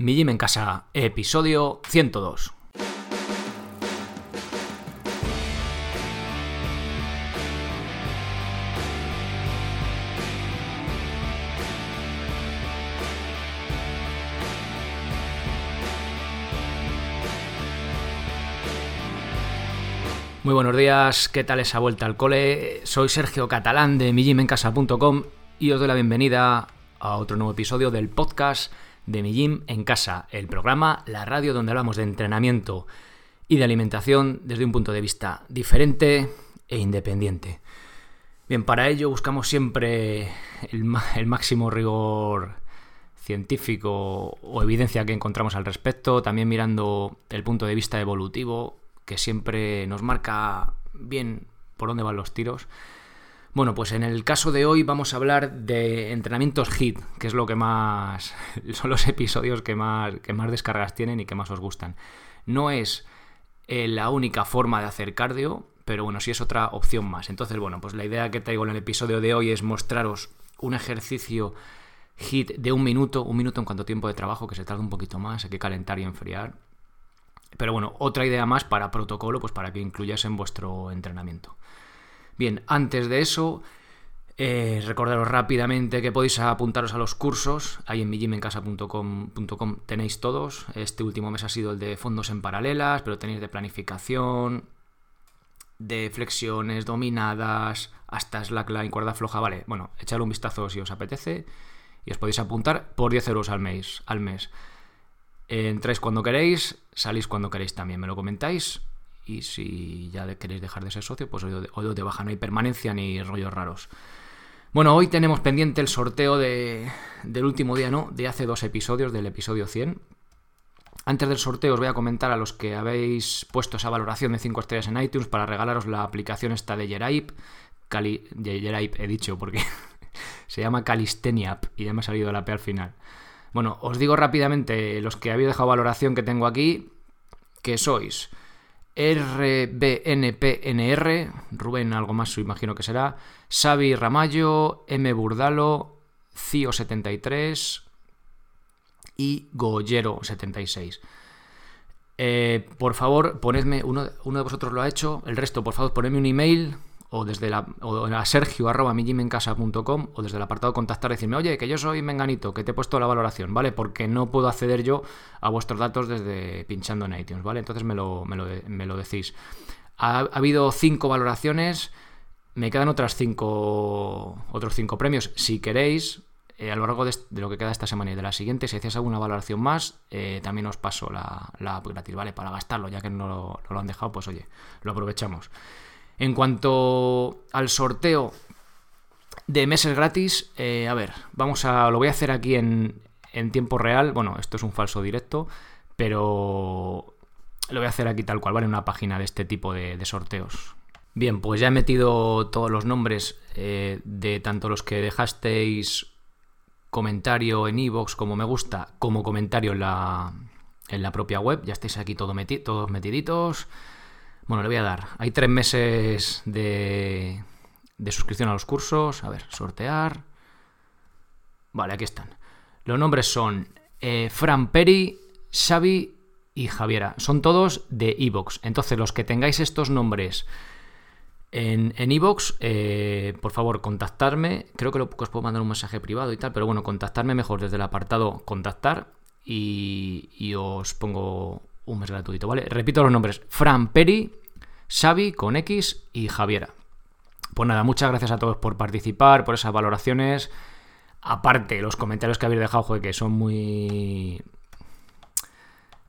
Mi Gym en Casa, episodio 102. Muy buenos días, ¿qué tal esa vuelta al cole? Soy Sergio Catalán de mijimencasa.com y os doy la bienvenida a otro nuevo episodio del podcast de Mi Gym en Casa, el programa, la radio donde hablamos de entrenamiento y de alimentación desde un punto de vista diferente e independiente. Bien, para ello buscamos siempre el, el máximo rigor científico o evidencia que encontramos al respecto, también mirando el punto de vista evolutivo que siempre nos marca bien por dónde van los tiros. Bueno, pues en el caso de hoy vamos a hablar de entrenamientos HIT, que es lo que más. son los episodios que más, que más descargas tienen y que más os gustan. No es eh, la única forma de hacer cardio, pero bueno, sí es otra opción más. Entonces, bueno, pues la idea que traigo en el episodio de hoy es mostraros un ejercicio HIT de un minuto, un minuto en cuanto tiempo de trabajo, que se tarda un poquito más, hay que calentar y enfriar pero bueno, otra idea más para protocolo, pues para que incluyas en vuestro entrenamiento. Bien, antes de eso, eh, recordaros rápidamente que podéis apuntaros a los cursos. Ahí en mijimencasa.com tenéis todos. Este último mes ha sido el de fondos en paralelas, pero tenéis de planificación, de flexiones dominadas, hasta slackline, cuerda floja. Vale, bueno, echadle un vistazo si os apetece y os podéis apuntar por 10 euros al mes. Al mes. Entráis cuando queréis, salís cuando queréis también, me lo comentáis. Y si ya queréis dejar de ser socio, pues hoy de baja, no hay permanencia ni rollos raros. Bueno, hoy tenemos pendiente el sorteo de, del último día, ¿no? De hace dos episodios, del episodio 100. Antes del sorteo os voy a comentar a los que habéis puesto esa valoración de 5 estrellas en iTunes para regalaros la aplicación esta de Yeraip. Cali, he dicho porque se llama Calistenia App y ya me ha salido la P al final. Bueno, os digo rápidamente los que habéis dejado valoración que tengo aquí, que sois RBNPNR, Rubén algo más, imagino que será, Xavi Ramallo, M. Burdalo, Cio73 y Goyero76. Eh, por favor, ponedme, uno, uno, de vosotros lo ha hecho, el resto, por favor, ponedme un email o desde la, o a sergio arroba o desde el apartado contactar decirme, oye, que yo soy Menganito, que te he puesto la valoración, ¿vale? Porque no puedo acceder yo a vuestros datos desde pinchando en iTunes, ¿vale? Entonces me lo, me lo, decís. Ha, habido cinco valoraciones, me quedan otras cinco, otros cinco premios. Si queréis, eh, a lo largo de, lo que queda esta semana y de la siguiente, si hacéis alguna valoración más, eh, también os paso la, la gratis, ¿vale? Para gastarlo, ya que no lo han dejado, pues oye, lo aprovechamos. En cuanto al sorteo de meses gratis, eh, a ver, vamos a. Lo voy a hacer aquí en, tiempo real. Bueno, esto es un falso directo, pero lo voy a hacer aquí tal cual, ¿vale? En una página de este tipo de, sorteos. Bien, pues ya he metido todos los nombres eh, de tanto los que dejasteis comentario en iVoox como me gusta, como comentario en la, en la propia web. Ya estáis aquí todos metiditos. Bueno, le voy a dar. Hay tres meses de, de suscripción a los cursos. A ver, sortear. Vale, aquí están. Los nombres son eh, Fran Peri, Xavi y Javiera. Son todos de Evox. Entonces, los que tengáis estos nombres en Evox, eh, por favor, contactarme. Creo que, lo, os puedo mandar un mensaje privado y tal, pero bueno, contactarme mejor desde el apartado contactar y, y os pongo un mes gratuito, ¿vale? Repito los nombres. Fran Peri, Xavi con X y Javiera. Pues nada, muchas gracias a todos por participar, por esas valoraciones. Aparte, los comentarios que habéis dejado, joder, que son muy.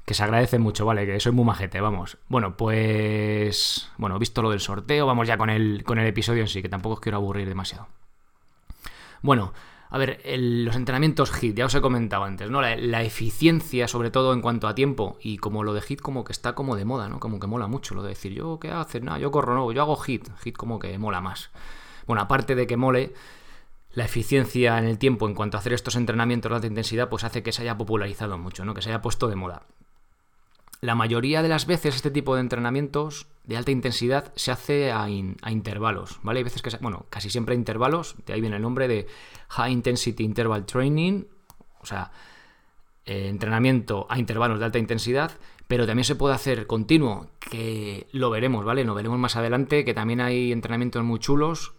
que se agradecen mucho, ¿vale? Que soy muy majete, vamos. Bueno, pues. Bueno, visto lo del sorteo, vamos ya con el, con el episodio en sí, que tampoco os quiero aburrir demasiado. Bueno, a ver, los entrenamientos HIT, ya os he comentado antes, ¿no? La, eficiencia, sobre todo en cuanto a tiempo, y como lo de HIT como que está como de moda, ¿no? Como que mola mucho lo de decir, yo, ¿qué haces? No, yo corro, no, yo hago HIT, HIT como que mola más. Bueno, aparte de que mole, la eficiencia en el tiempo en cuanto a hacer estos entrenamientos de alta intensidad, pues hace que se haya popularizado mucho, ¿no? Que se haya puesto de moda. La mayoría de las veces este tipo de entrenamientos de alta intensidad se hace a, intervalos, ¿vale? Hay veces que, bueno, casi siempre a intervalos, de ahí viene el nombre de High Intensity Interval Training, o sea, eh, entrenamiento a intervalos de alta intensidad, pero también se puede hacer continuo, que lo veremos, ¿vale? Lo veremos más adelante, que también hay entrenamientos muy chulos,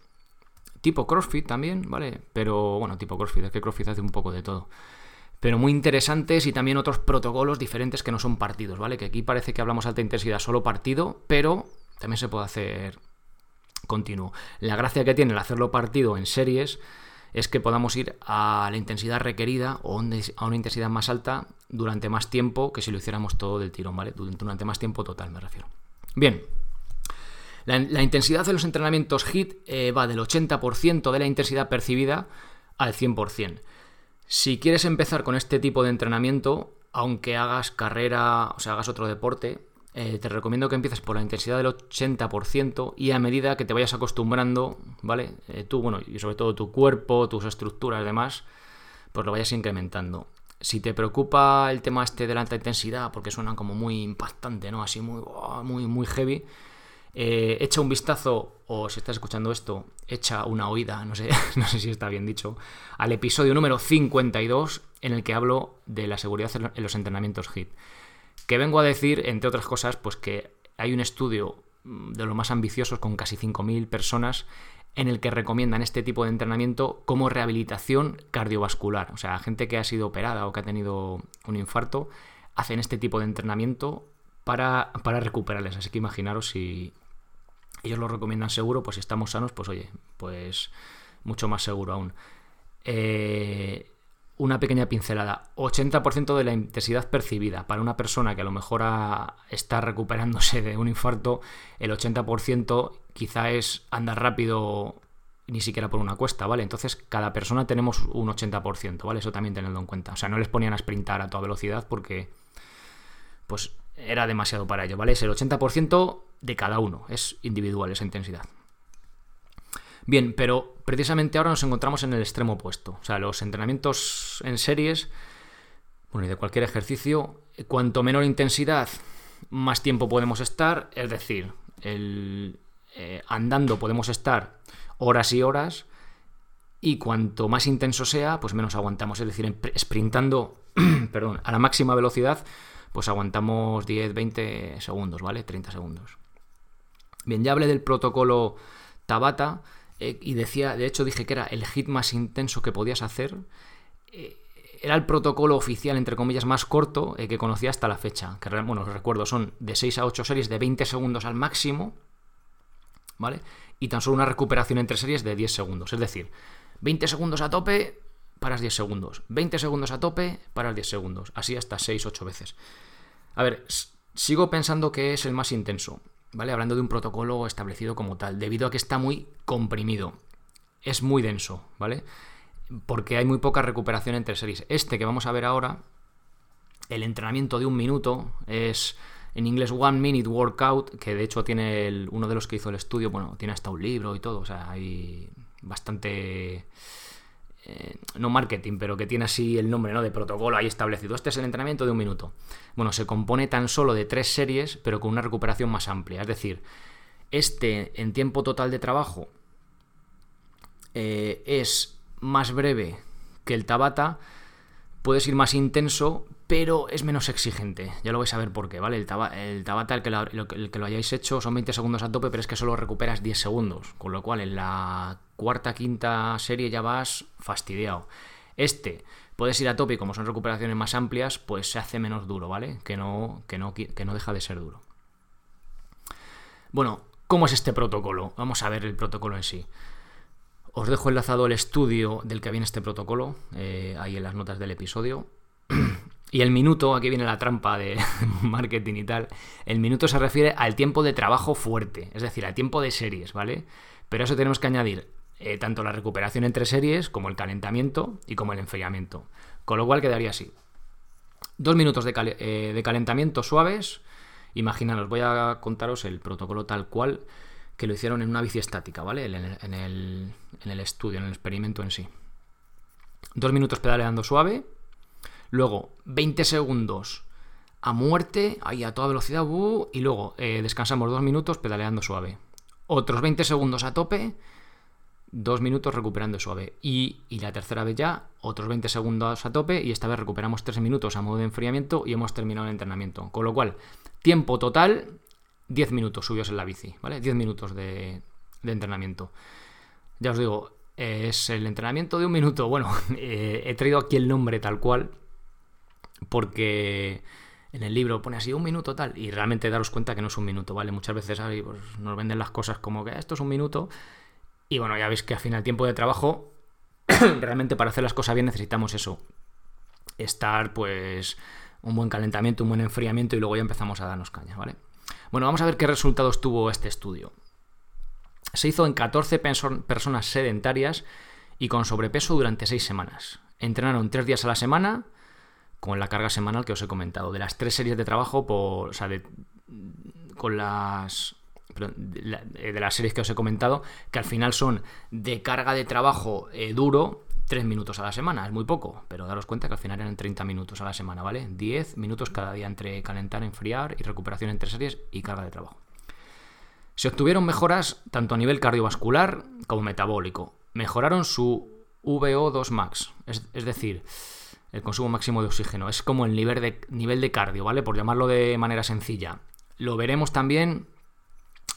tipo CrossFit también, ¿vale? Pero bueno, tipo CrossFit, es que CrossFit hace un poco de todo. Pero muy interesantes y también otros protocolos diferentes que no son partidos, ¿vale? Que aquí parece que hablamos alta intensidad solo partido, pero también se puede hacer continuo. La gracia que tiene el hacerlo partido en series es que podamos ir a la intensidad requerida o a una intensidad más alta durante más tiempo que si lo hiciéramos todo del tirón, ¿vale? Durante más tiempo total, me refiero. Bien. La, intensidad de los entrenamientos HIT eh, va del 80% de la intensidad percibida al 100%. Si quieres empezar con este tipo de entrenamiento, aunque hagas carrera, o sea, hagas otro deporte, eh, te recomiendo que empieces por la intensidad del 80% y a medida que te vayas acostumbrando, ¿vale? Eh, tú, bueno, y sobre todo tu cuerpo, tus estructuras y demás, pues lo vayas incrementando. Si te preocupa el tema este de la alta intensidad, porque suena como muy impactante, ¿no? Así muy, muy, muy heavy, eh, echa un vistazo, o si estás escuchando esto, echa una oída, no sé, no sé si está bien dicho, al episodio número 52 en el que hablo de la seguridad en los entrenamientos HIT. Que vengo a decir, entre otras cosas, pues que hay un estudio mm, de los más ambiciosos con casi 5.000 personas en el que recomiendan este tipo de entrenamiento como rehabilitación cardiovascular. O sea, gente que ha sido operada o que ha tenido un infarto hacen este tipo de entrenamiento para, para recuperarles. Así que imaginaros si ellos lo recomiendan seguro, pues si estamos sanos, pues oye, pues mucho más seguro aún. Eh, una pequeña pincelada. 80% de la intensidad percibida. Para una persona que a lo mejor está recuperándose de un infarto, el 80% quizá es andar rápido ni siquiera por una cuesta, ¿vale? Entonces, cada persona tenemos un 80%, ¿vale? Eso también tenedlo en cuenta. O sea, no les ponían a sprintar a toda velocidad porque, pues, era demasiado para ello, ¿vale? Es el 80% de cada uno, es individual esa intensidad. Bien, pero precisamente ahora nos encontramos en el extremo opuesto. O sea, los entrenamientos en series, bueno, y de cualquier ejercicio, cuanto menor intensidad, más tiempo podemos estar. Es decir, el, eh, andando podemos estar horas y horas. Y cuanto más intenso sea, pues menos aguantamos. Es decir, sprintando perdón, a la máxima velocidad, pues aguantamos 10, 20 segundos, ¿vale? 30 segundos. Bien, ya hablé del protocolo Tabata. Eh, y decía, de hecho dije que era el hit más intenso que podías hacer. Eh, era el protocolo oficial, entre comillas, más corto eh, que conocía hasta la fecha. Que, bueno, recuerdo, son de 6 a 8 series de 20 segundos al máximo. ¿Vale? Y tan solo una recuperación entre series de 10 segundos. Es decir, 20 segundos a tope, paras 10 segundos. 20 segundos a tope, paras 10 segundos. Así hasta 6-8 veces. A ver, sigo pensando que es el más intenso. ¿Vale? Hablando de un protocolo establecido como tal, debido a que está muy comprimido. Es muy denso, ¿vale? Porque hay muy poca recuperación entre series. Este que vamos a ver ahora, el entrenamiento de un minuto, es en inglés One Minute Workout, que de hecho tiene uno de los que hizo el estudio, bueno, tiene hasta un libro y todo, o sea, hay bastante eh, no marketing, pero que tiene así el nombre ¿no? de protocolo ahí establecido. Este es el entrenamiento de un minuto. Bueno, se compone tan solo de tres series, pero con una recuperación más amplia. Es decir, este en tiempo total de trabajo eh, es más breve que el Tabata, puedes ir más intenso, pero es menos exigente. Ya lo vais a ver por qué, ¿vale? El, Tabata, el que, lo, hayáis hecho, son 20 segundos a tope, pero es que solo recuperas 10 segundos. Con lo cual, en la cuarta, quinta serie ya vas fastidiado. Este, puedes ir a tope y como son recuperaciones más amplias, pues se hace menos duro, ¿vale? Que no, que no, que no deja de ser duro. Bueno, ¿cómo es este protocolo? Vamos a ver el protocolo en sí. Os dejo enlazado el estudio del que viene este protocolo, eh, ahí en las notas del episodio. Y el minuto, aquí viene la trampa de marketing y tal, el minuto se refiere al tiempo de trabajo fuerte, es decir, al tiempo de series, ¿vale? Pero eso tenemos que añadir eh, tanto la recuperación entre series como el calentamiento y como el enfriamiento. Con lo cual quedaría así. Dos minutos de, eh, calentamiento suaves. Imaginaros, voy a contaros el protocolo tal cual que lo hicieron en una bici estática, ¿vale? En el, estudio, en el experimento en sí. Dos minutos pedaleando suave, Luego, 20 segundos a muerte, ahí a toda velocidad, uh, y luego eh, descansamos dos minutos pedaleando suave. Otros 20 segundos a tope, dos minutos recuperando suave. Y, y, la tercera vez ya, otros 20 segundos a tope y esta vez recuperamos 3 minutos a modo de enfriamiento y hemos terminado el entrenamiento. Con lo cual, tiempo total, 10 minutos subidos en la bici, ¿vale? 10 minutos de, entrenamiento. Ya os digo, es el entrenamiento de un minuto. Bueno, eh, he traído aquí el nombre tal cual porque en el libro pone así un minuto tal y realmente daros cuenta que no es un minuto, ¿vale? Muchas veces pues, nos venden las cosas como que esto es un minuto y bueno, ya veis que al final tiempo de trabajo realmente para hacer las cosas bien necesitamos eso. Estar pues un buen calentamiento, un buen enfriamiento y luego ya empezamos a darnos caña, ¿vale? Bueno, vamos a ver qué resultados tuvo este estudio. Se hizo en 14 personas sedentarias y con sobrepeso durante 6 semanas. Entrenaron 3 días a la semana con la carga semanal que os he comentado. De las tres series de trabajo, por, o sea, con las de, las series que os he comentado, que al final son de carga de trabajo eh, duro, 3 minutos a la semana, es muy poco, pero daros cuenta que al final eran 30 minutos a la semana, ¿vale? 10 minutos cada día entre calentar, enfriar y recuperación entre series y carga de trabajo. Se obtuvieron mejoras tanto a nivel cardiovascular como metabólico. Mejoraron su VO2 max, es, decir, el consumo máximo de oxígeno. Es como el nivel de, nivel de cardio, ¿vale? Por llamarlo de manera sencilla. Lo veremos también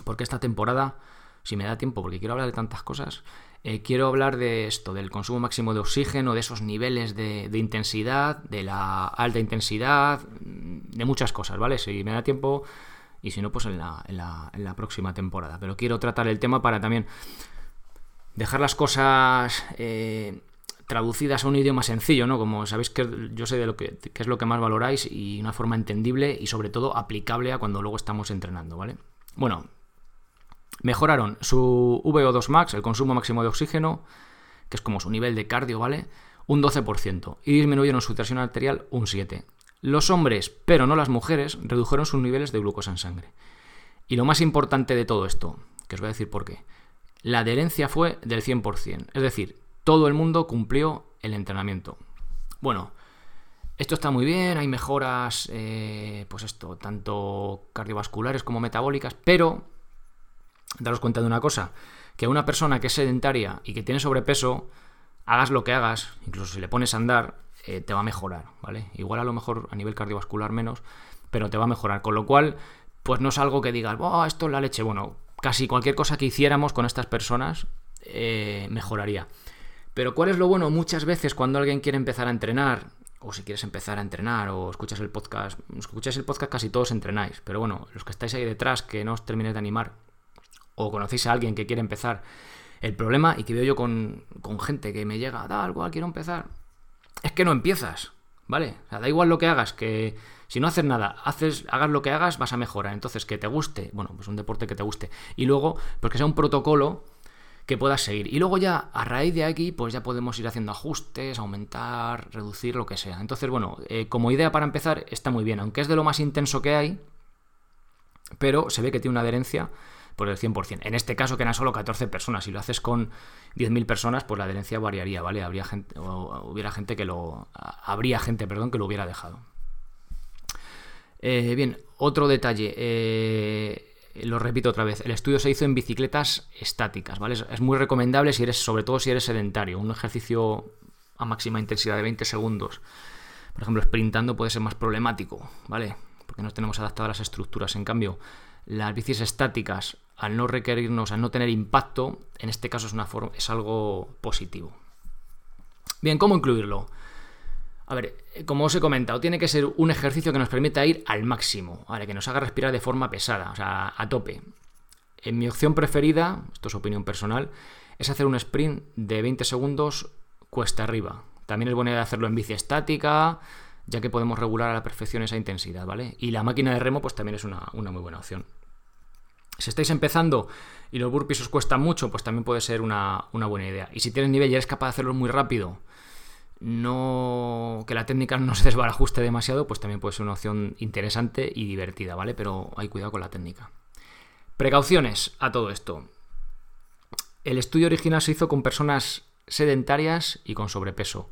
porque esta temporada, si me da tiempo, porque quiero hablar de tantas cosas, eh, quiero hablar de esto, del consumo máximo de oxígeno, de esos niveles de, intensidad, de la alta intensidad, de muchas cosas, ¿vale? Si me da tiempo, y si no, pues en la, en la, próxima temporada. Pero quiero tratar el tema para también dejar las cosas eh, traducidas a un idioma sencillo, ¿no? Como sabéis que yo sé de lo que, es lo que más valoráis y una forma entendible y sobre todo aplicable a cuando luego estamos entrenando, ¿vale? Bueno, mejoraron su VO2 max, el consumo máximo de oxígeno, que es como su nivel de cardio, ¿vale? Un 12% y disminuyeron su tensión arterial un 7%. Los hombres, pero no las mujeres, redujeron sus niveles de glucosa en sangre. Y lo más importante de todo esto, que os voy a decir por qué, la adherencia fue del 100%, es decir, todo el mundo cumplió el entrenamiento. Bueno, esto está muy bien, hay mejoras, eh, pues esto, tanto cardiovasculares como metabólicas, pero daros cuenta de una cosa, que una persona que es sedentaria y que tiene sobrepeso, hagas lo que hagas, incluso si le pones a andar, eh, te va a mejorar, ¿vale? Igual a lo mejor a nivel cardiovascular menos, pero te va a mejorar. Con lo cual, pues no es algo que digas, oh, esto es la leche. Bueno, casi cualquier cosa que hiciéramos con estas personas eh, mejoraría. Pero ¿cuál es lo bueno? Muchas veces cuando alguien quiere empezar a entrenar, o si quieres empezar a entrenar, o escuchas el podcast, escucháis el podcast casi todos entrenáis, pero bueno, los que estáis ahí detrás, que no os terminéis de animar, o conocéis a alguien que quiere empezar, el problema, y que veo yo con, con gente que me llega, da algo, quiero empezar, es que no empiezas, ¿vale? O sea, da igual lo que hagas, que si no haces nada, haces, hagas lo que hagas, vas a mejorar. Entonces, que te guste, bueno, pues un deporte que te guste. Y luego, pues que sea un protocolo que puedas seguir. Y luego ya, a raíz de aquí, pues ya podemos ir haciendo ajustes, aumentar, reducir, lo que sea. Entonces, bueno, eh, como idea para empezar, está muy bien, aunque es de lo más intenso que hay, pero se ve que tiene una adherencia por el 100%. En este caso, que eran solo 14 personas. Si lo haces con 10.000 personas, pues la adherencia variaría, ¿vale? Habría gente, hubiera gente que lo. Habría gente, perdón, que lo hubiera dejado. Eh, bien, otro detalle. Eh, lo repito otra vez. El estudio se hizo en bicicletas estáticas, ¿vale? Es, muy recomendable si eres, sobre todo si eres sedentario. Un ejercicio a máxima intensidad de 20 segundos. Por ejemplo, sprintando puede ser más problemático, ¿vale? Porque no tenemos adaptadas las estructuras. En cambio, las bicis estáticas al no requerirnos, al no tener impacto, en este caso es, una es algo positivo. Bien, ¿cómo incluirlo? A ver, como os he comentado, tiene que ser un ejercicio que nos permita ir al máximo, ¿vale? que nos haga respirar de forma pesada, o sea, a tope. En mi opción preferida, esto es opinión personal, es hacer un sprint de 20 segundos cuesta arriba. También es buena idea hacerlo en bici estática, ya que podemos regular a la perfección esa intensidad, ¿vale? Y la máquina de remo, pues también es una muy buena opción. Si estáis empezando y los burpees os cuestan mucho, pues también puede ser una, buena idea. Y si tienes nivel y eres capaz de hacerlo muy rápido, no que la técnica no se desbarajuste demasiado, pues también puede ser una opción interesante y divertida, ¿vale? Pero hay cuidado con la técnica. Precauciones a todo esto. El estudio original se hizo con personas sedentarias y con sobrepeso.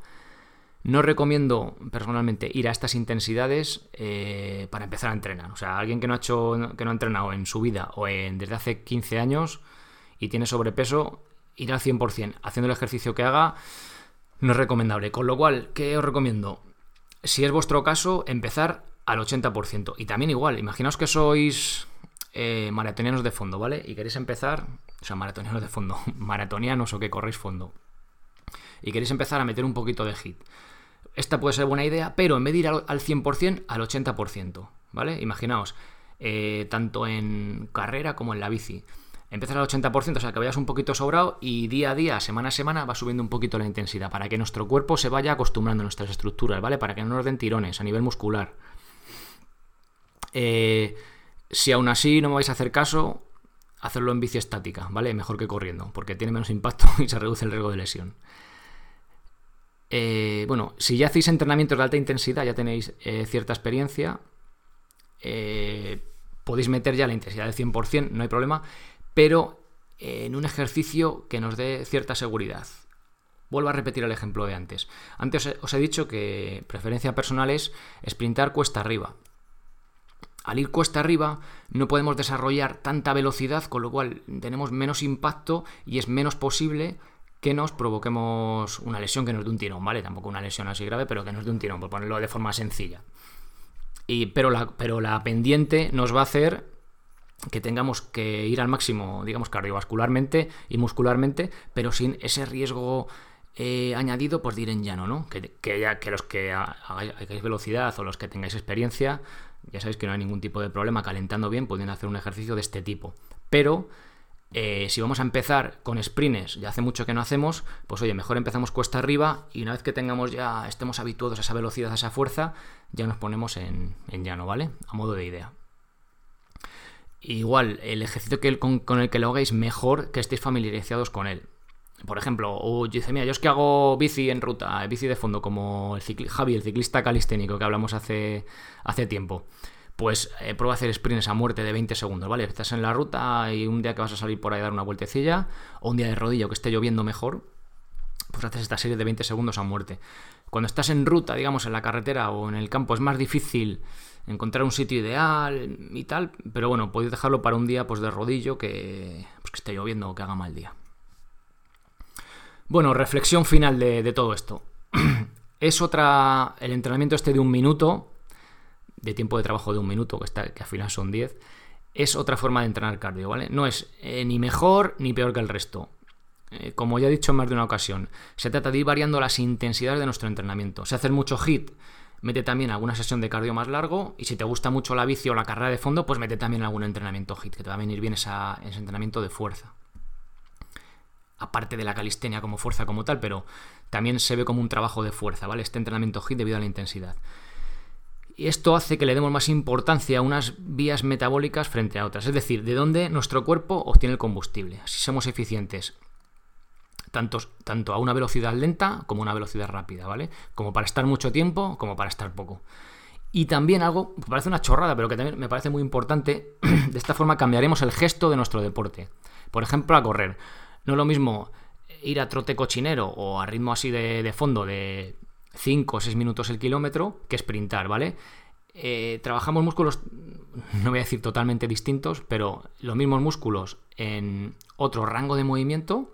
No recomiendo personalmente ir a estas intensidades eh, para empezar a entrenar. O sea, alguien que no ha hecho, que no ha entrenado en su vida o en, desde hace 15 años y tiene sobrepeso, ir al 100%, haciendo el ejercicio que haga, no es recomendable. Con lo cual, ¿qué os recomiendo? Si es vuestro caso, empezar al 80%. Y también igual, imaginaos que sois eh, maratonianos de fondo, ¿vale? Y queréis empezar, o sea, maratonianos de fondo, maratonianos o que corréis fondo. Y queréis empezar a meter un poquito de hit. Esta puede ser buena idea, pero en vez de ir al, 100%, al 80%, ¿vale? Imaginaos, eh, tanto en carrera como en la bici. Empiezas al 80%, o sea, que vayas un poquito sobrado y día a día, semana a semana, va subiendo un poquito la intensidad para que nuestro cuerpo se vaya acostumbrando a nuestras estructuras, ¿vale? Para que no nos den tirones a nivel muscular. Eh, si aún así no me vais a hacer caso, hacerlo en bici estática, ¿vale? Mejor que corriendo, porque tiene menos impacto y se reduce el riesgo de lesión. Eh, bueno, si ya hacéis entrenamientos de alta intensidad, ya tenéis eh, cierta experiencia, podéis meter ya la intensidad del 100%, no hay problema, pero en un ejercicio que nos dé cierta seguridad. Vuelvo a repetir el ejemplo de antes. Antes os he dicho que preferencia personal es sprintar cuesta arriba. Al ir cuesta arriba no podemos desarrollar tanta velocidad, con lo cual tenemos menos impacto y es menos posible que nos provoquemos una lesión que nos dé un tirón, ¿vale? Tampoco una lesión así grave, pero que nos dé un tirón, por ponerlo de forma sencilla. Y, pero, la, pero la pendiente nos va a hacer que tengamos que ir al máximo, digamos, cardiovascularmente y muscularmente, pero sin ese riesgo eh, añadido, pues de en llano, ¿no? Que, ya, que los que hagáis velocidad o los que tengáis experiencia, ya sabéis que no hay ningún tipo de problema calentando bien, pueden hacer un ejercicio de este tipo. Pero eh, si vamos a empezar con sprints, ya hace mucho que no hacemos, pues oye, mejor empezamos cuesta arriba y una vez que tengamos ya, estemos habituados a esa velocidad, a esa fuerza, ya nos ponemos en, llano, ¿vale? A modo de idea. Igual, el ejercicio que, con, el que lo hagáis mejor que estéis familiarizados con él. Por ejemplo, o dice, mira, yo es que hago bici en ruta, bici de fondo, como el Javi, el ciclista calisténico que hablamos hace, hace tiempo. Pues eh, prueba a hacer sprints a muerte de 20 segundos, ¿vale? Estás en la ruta y un día que vas a salir por ahí a dar una vueltecilla, o un día de rodillo que esté lloviendo mejor, pues haces esta serie de 20 segundos a muerte. Cuando estás en ruta, digamos, en la carretera o en el campo, es más difícil encontrar un sitio ideal y tal, pero bueno, podéis dejarlo para un día pues de rodillo que, pues, que esté lloviendo o que haga mal día. Bueno, reflexión final de, todo esto. es otra, el entrenamiento este de un minuto, de tiempo de trabajo de un minuto, que, está, que al final son 10, es otra forma de entrenar cardio, ¿vale? No es eh, ni mejor ni peor que el resto. Eh, como ya he dicho en más de una ocasión, se trata de ir variando las intensidades de nuestro entrenamiento. Si haces mucho hit, mete también alguna sesión de cardio más largo y si te gusta mucho la bici o la carrera de fondo, pues mete también algún entrenamiento HIT, que te va a venir bien ese entrenamiento de fuerza. Aparte de la calistenia como fuerza como tal, pero también se ve como un trabajo de fuerza, ¿vale? Este entrenamiento HIT debido a la intensidad. Y esto hace que le demos más importancia a unas vías metabólicas frente a otras, es decir, de dónde nuestro cuerpo obtiene el combustible. Así somos eficientes tanto, a una velocidad lenta como a una velocidad rápida, ¿vale? Como para estar mucho tiempo, como para estar poco. Y también algo, parece una chorrada, pero que también me parece muy importante, de esta forma cambiaremos el gesto de nuestro deporte. Por ejemplo, a correr. No es lo mismo ir a trote cochinero o a ritmo así de, fondo de 5 o 6 minutos el kilómetro que sprintar, ¿vale? Eh, trabajamos músculos, no voy a decir totalmente distintos, pero los mismos músculos en otro rango de movimiento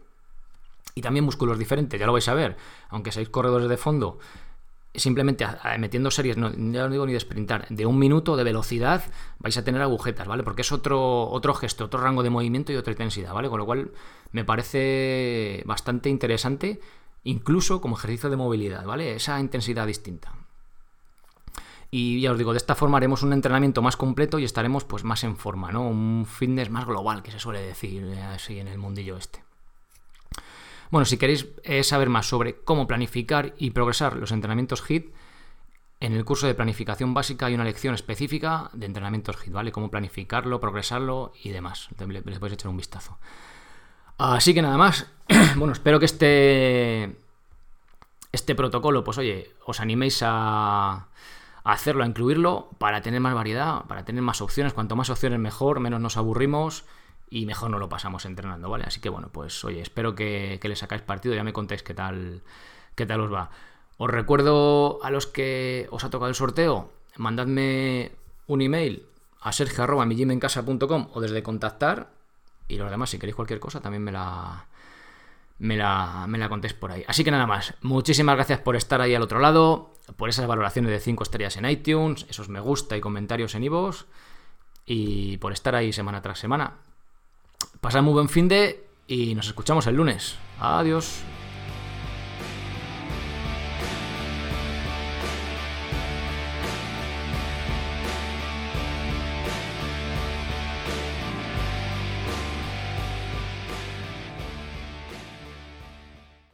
y también músculos diferentes, ya lo vais a ver, aunque seáis corredores de fondo, simplemente metiendo series, no, ya no digo ni de sprintar, de un minuto de velocidad vais a tener agujetas, ¿vale? Porque es otro, otro gesto, otro rango de movimiento y otra intensidad, ¿vale? Con lo cual me parece bastante interesante, incluso como ejercicio de movilidad, ¿vale? Esa intensidad distinta. Y ya os digo, de esta forma haremos un entrenamiento más completo y estaremos pues más en forma, ¿no? Un fitness más global, que se suele decir así en el mundillo este. Bueno, si queréis eh, saber más sobre cómo planificar y progresar los entrenamientos HIT, en el curso de planificación básica hay una lección específica de entrenamientos HIT, ¿vale? Cómo planificarlo, progresarlo y demás. Les podéis echar un vistazo. Así que nada más. bueno, espero que este, este protocolo, pues oye, os animéis a, hacerlo, a incluirlo para tener más variedad, para tener más opciones. Cuanto más opciones mejor, menos nos aburrimos y mejor no lo pasamos entrenando, ¿vale? Así que bueno, pues oye, espero que, le sacáis partido, ya me contéis qué tal, qué tal os va. Os recuerdo a los que os ha tocado el sorteo, mandadme un email a sergio.mijimencasa.com o desde contactar y los demás, si queréis cualquier cosa, también me la, me la, me la contéis por ahí. Así que nada más, muchísimas gracias por estar ahí al otro lado, por esas valoraciones de 5 estrellas en iTunes, esos me gusta y comentarios en iVoox, y por estar ahí semana tras semana. Pasad muy buen fin de y nos escuchamos el lunes. Adiós.